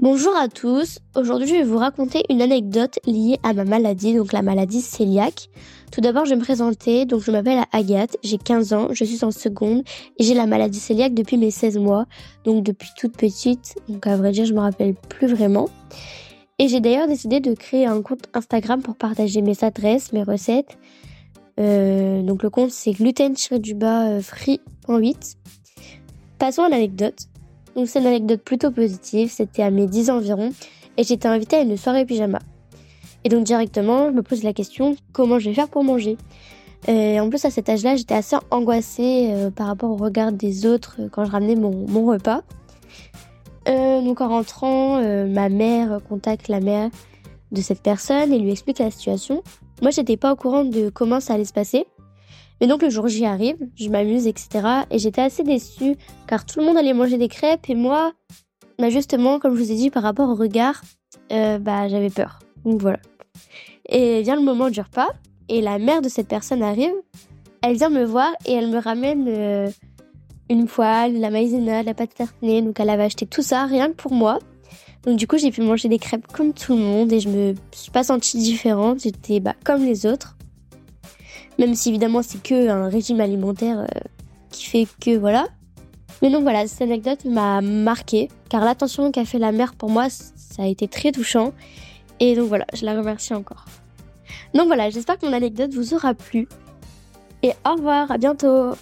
Bonjour à tous, aujourd'hui je vais vous raconter une anecdote liée à ma maladie, donc la maladie cœliaque. Tout d'abord je vais me présenter, donc je m'appelle Agathe, j'ai 15 ans, je suis en seconde et j'ai la maladie cœliaque depuis mes 16 mois, donc depuis toute petite, donc à vrai dire je me rappelle plus vraiment. Et j'ai d'ailleurs décidé de créer un compte Instagram pour partager mes adresses, mes recettes. Euh, donc le compte c'est gluten-du-bas euh, free.8. Passons à l'anecdote. Donc c'est une anecdote plutôt positive, c'était à mes 10 ans environ et j'étais invitée à une soirée pyjama. Et donc directement, je me pose la question comment je vais faire pour manger? Et En plus à cet âge-là, j'étais assez angoissée euh, par rapport au regard des autres euh, quand je ramenais mon, repas. Euh, donc en rentrant, ma mère contacte la mère de cette personne et lui explique la situation. Moi, j'étais pas au courant de comment ça allait se passer. Mais donc le jour j'y arrive, je m'amuse, etc. Et j'étais assez déçue car tout le monde allait manger des crêpes et moi, bah justement, comme je vous ai dit par rapport au regard, euh, bah j'avais peur. Donc voilà. Et vient le moment du repas et la mère de cette personne arrive. Elle vient me voir et elle me ramène euh, une poêle, la maïzena, la pâte tartinée. Donc elle avait acheté tout ça rien que pour moi. Donc du coup j'ai pu manger des crêpes comme tout le monde et je me suis pas sentie différente. J'étais bah, comme les autres. Même si évidemment c'est que un régime alimentaire euh, qui fait que voilà. Mais donc voilà, cette anecdote m'a marqué car l'attention qu'a fait la mère pour moi, ça a été très touchant. Et donc voilà, je la remercie encore. Donc voilà, j'espère que mon anecdote vous aura plu. Et au revoir, à bientôt